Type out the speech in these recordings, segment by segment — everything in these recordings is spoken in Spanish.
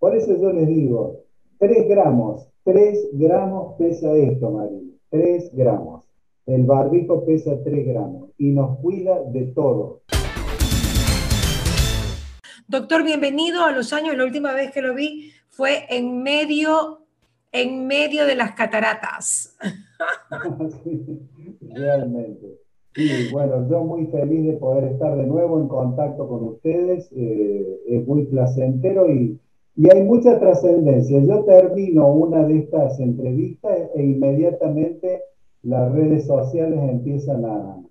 Por eso yo les digo, 3 gramos, 3 gramos pesa esto, María, 3 gramos. El barbijo pesa 3 gramos y nos cuida de todo. Doctor, bienvenido a los años. La última vez que lo vi fue en medio, en medio de las cataratas. realmente. Sí, bueno, yo muy feliz de poder estar de nuevo en contacto con ustedes. Eh, es muy placentero y, y hay mucha trascendencia. Yo termino una de estas entrevistas e inmediatamente las redes sociales empiezan a,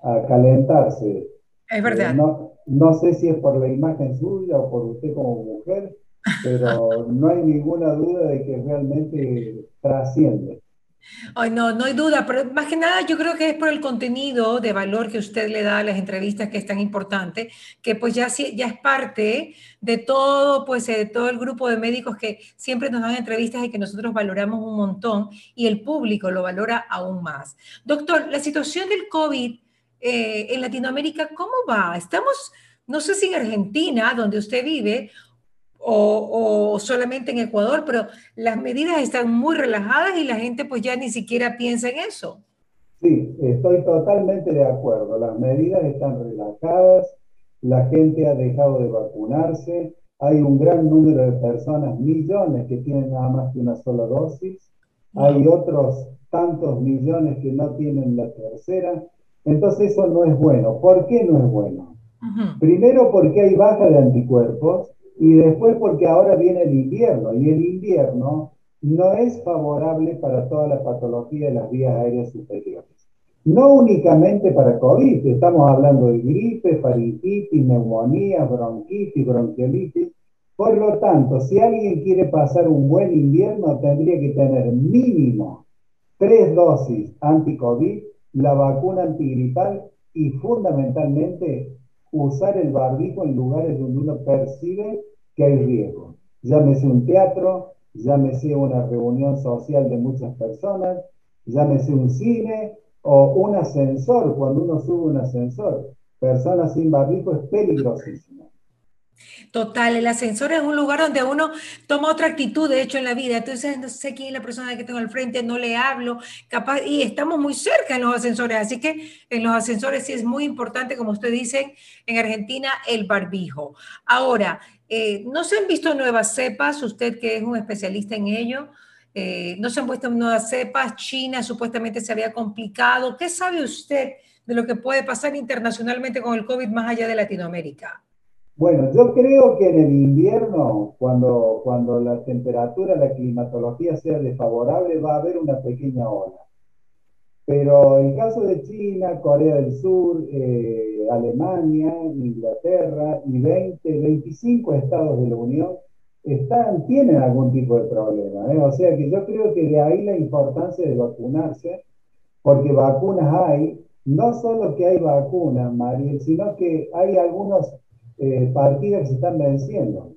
a calentarse. Es verdad. Eh, no, no sé si es por la imagen suya o por usted como mujer, pero no hay ninguna duda de que realmente trasciende. Ay, no, no hay duda, pero más que nada yo creo que es por el contenido de valor que usted le da a las entrevistas que es tan importante, que pues ya, ya es parte de todo, pues de todo el grupo de médicos que siempre nos dan entrevistas y que nosotros valoramos un montón y el público lo valora aún más. Doctor, la situación del COVID eh, en Latinoamérica, ¿cómo va? Estamos, no sé si en Argentina, donde usted vive, o, solamente en Ecuador, pero las medidas están muy relajadas y la gente pues ya ni siquiera piensa en eso. Sí, estoy totalmente de acuerdo. Las medidas están relajadas, la gente ha dejado de vacunarse, hay un gran número de personas, millones, que tienen nada más que una sola dosis, hay otros tantos millones que no tienen la tercera. Entonces eso no es bueno. ¿Por qué no es bueno? Primero porque hay baja de anticuerpos y después porque ahora viene el invierno y el invierno no es favorable para toda la patología de las vías aéreas superiores. No únicamente para COVID, estamos hablando de gripe, faringitis, neumonía, bronquitis, bronquiolitis. Por lo tanto, si alguien quiere pasar un buen invierno, tendría que tener mínimo tres dosis anti-COVID, la vacuna antigripal y fundamentalmente usar el barbijo en lugares donde uno percibe que hay riesgo. Llámese un teatro, llámese una reunión social de muchas personas, llámese un cine o un ascensor, cuando uno sube un ascensor. Personas sin barbijo es peligrosísimo. Total, el ascensor es un lugar donde uno toma otra actitud, de hecho, en la vida. Entonces, no sé quién es la persona que tengo al frente, no le hablo, capaz, y estamos muy cerca en los ascensores. Así que en los ascensores sí es muy importante, como usted dice, en Argentina, el barbijo. Ahora, eh, ¿no se han visto nuevas cepas? Usted que es un especialista en ello. Eh, ¿No se han puesto nuevas cepas? China supuestamente se había complicado. ¿Qué sabe usted de lo que puede pasar internacionalmente con el COVID más allá de Latinoamérica? Bueno, yo creo que en el invierno, cuando, cuando la temperatura, la climatología sea desfavorable, va a haber una pequeña ola. Pero el caso de China, Corea del Sur, eh, Alemania, Inglaterra y 20, 25 estados de la Unión están, tienen algún tipo de problema. ¿eh? O sea que yo creo que de ahí la importancia de vacunarse, porque vacunas hay, no solo que hay vacunas, Mariel, sino que hay algunos eh, partidas que se están venciendo.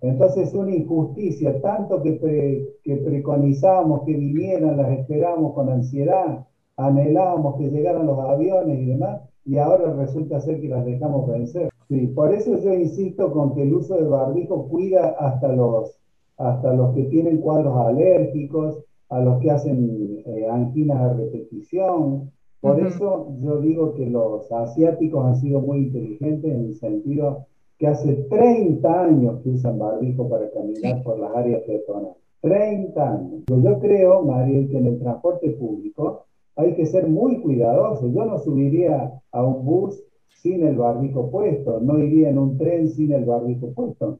Entonces, una injusticia, tanto que, que preconizábamos que vinieran, las esperamos con ansiedad, anhelábamos que llegaran los aviones y demás, y ahora resulta ser que las dejamos vencer. Sí, por eso yo insisto con que el uso del barbijo cuida hasta los, hasta los que tienen cuadros alérgicos, a los que hacen eh, anginas a repetición, por eso yo digo que los asiáticos han sido muy inteligentes en el sentido que hace 30 años que usan barbijo para caminar por las áreas peatonales. 30 años. Pues yo creo, Mariel, que en el transporte público hay que ser muy cuidadoso. Yo no subiría a un bus sin el barbijo puesto, no iría en un tren sin el barbijo puesto.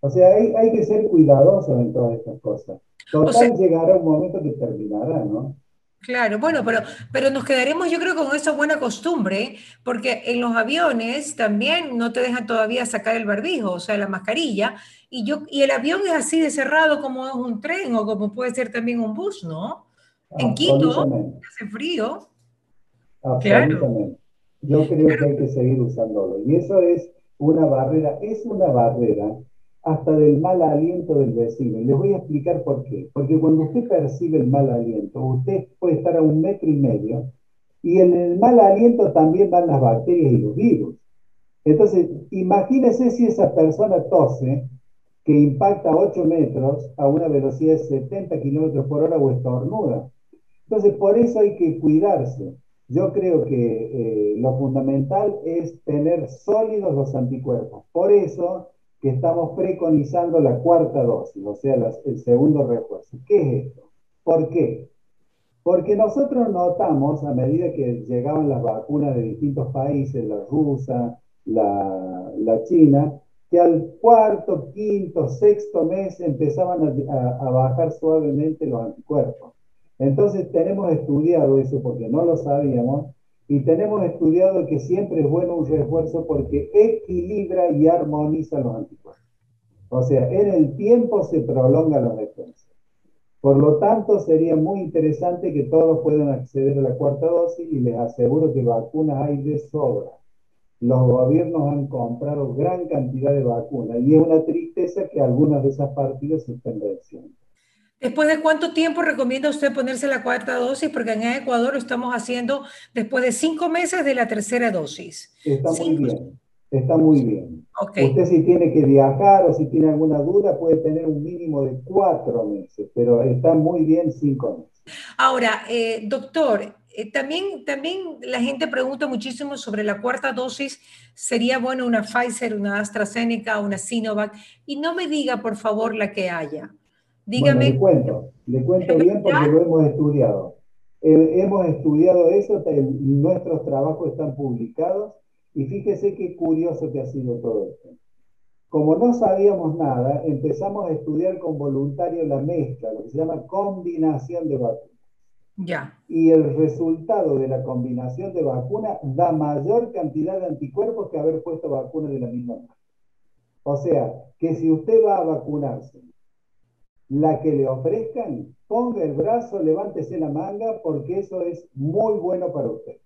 O sea, hay, hay que ser cuidadosos en todas estas cosas. Total, llegará un momento que terminará, ¿no? Claro, bueno, pero, pero nos quedaremos yo creo con esa buena costumbre, porque en los aviones también no te dejan todavía sacar el barbijo, o sea, la mascarilla, y, yo, y el avión es así de cerrado como es un tren o como puede ser también un bus, ¿no? En Quito hace frío. Absolutamente. Yo creo que hay que seguir usándolo. Y eso es una barrera, es una barrera hasta del mal aliento del vecino. les voy a explicar por qué. Porque cuando usted percibe el mal aliento, usted puede estar a un metro y medio y en el mal aliento también van las bacterias y los virus. Entonces, imagínese si esa persona tose, que impacta 8 metros a una velocidad de 70 kilómetros por hora o estornuda. Entonces, por eso hay que cuidarse. Yo creo que eh, lo fundamental es tener sólidos los anticuerpos. Por eso que estamos preconizando la cuarta dosis, o sea, el segundo refuerzo. ¿Qué es esto? ¿Por qué? Porque nosotros notamos, a medida que llegaban las vacunas de distintos países, la rusa, la, china, que al cuarto, quinto, sexto mes empezaban a, bajar suavemente los anticuerpos. Entonces tenemos estudiado eso porque no lo sabíamos y tenemos estudiado que siempre es bueno un refuerzo porque equilibra y armoniza los anticuerpos. O sea, en el tiempo se prolonga la defensa. Por lo tanto, sería muy interesante que todos puedan acceder a la cuarta dosis y les aseguro que vacunas hay de sobra. Los gobiernos han comprado gran cantidad de vacunas y es una tristeza que algunas de esas partidas se estén venciendo. ¿Después de cuánto tiempo recomienda usted ponerse la cuarta dosis? Porque en Ecuador lo estamos haciendo después de cinco meses de la tercera dosis. Está muy bien, está muy bien. Usted si tiene que viajar o si tiene alguna duda puede tener un mínimo de cuatro meses, pero está muy bien cinco meses. Ahora, eh, doctor, eh, también, también la gente pregunta muchísimo sobre la cuarta dosis. ¿Sería bueno una Pfizer, una AstraZeneca, una Sinovac? Y no me diga, por favor, la que haya. Dígame. le cuento, le cuento bien porque lo hemos estudiado. Eh, hemos estudiado eso, nuestros trabajos están publicados y fíjese qué curioso que ha sido todo esto. Como no sabíamos nada, empezamos a estudiar con voluntarios la mezcla, lo que se llama combinación de vacunas. Ya. Y el resultado de la combinación de vacunas da mayor cantidad de anticuerpos que haber puesto vacunas de la misma marca. O sea, que si usted va a vacunarse, la que le ofrezcan, ponga el brazo, levántese la manga, porque eso es muy bueno para usted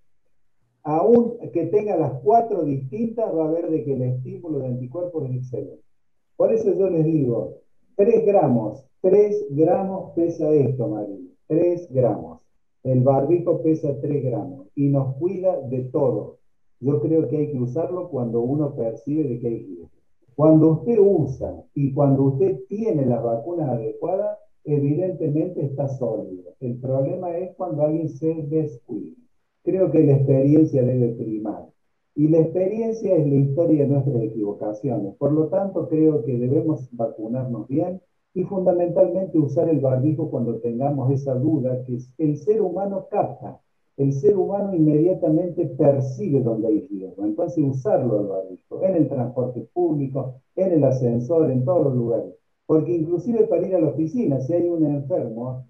aún que tenga las cuatro distintas, va a ver de que el estímulo de anticuerpos es excelente. Por eso yo les digo, 3 gramos, 3 gramos pesa esto, María, 3 gramos. El barbijo pesa 3 gramos y nos cuida de todo. Yo creo que hay que usarlo cuando uno percibe de que hay riesgo. Cuando usted usa y cuando usted tiene las vacunas adecuadas, evidentemente está sólido. El problema es cuando alguien se descuida creo que la experiencia debe primar. Y la experiencia es la historia de nuestras equivocaciones. Por lo tanto, creo que debemos vacunarnos bien y fundamentalmente usar el barbijo cuando tengamos esa duda que el ser humano capta. El ser humano inmediatamente percibe dónde hay riesgo. Entonces, usarlo el barbijo en el transporte público, en el ascensor, en todos los lugares. Porque inclusive para ir a la oficina, si hay un enfermo,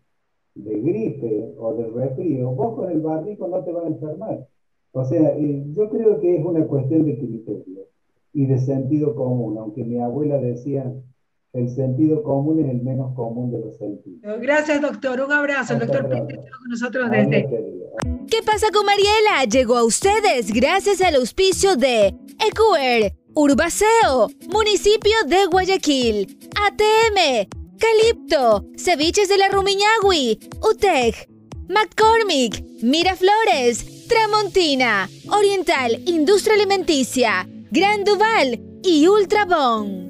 de gripe o de resfrío, vos con el barbijo no te van a enfermar. O sea, eh, yo creo que es una cuestión de criterio y de sentido común, aunque mi abuela decía, el sentido común es el menos común de los sentidos. Gracias, doctor. Un abrazo. doctor con nosotros desde... ¿Qué pasa con Mariela? Llegó a ustedes gracias al auspicio de EQR, Urbaceo, Municipio de Guayaquil, ATM, Calipto, Ceviches de la Rumiñahui, UTEC, McCormick, Miraflores, Tramontina, Oriental Industria Alimenticia, Gran Duval y Ultrabón.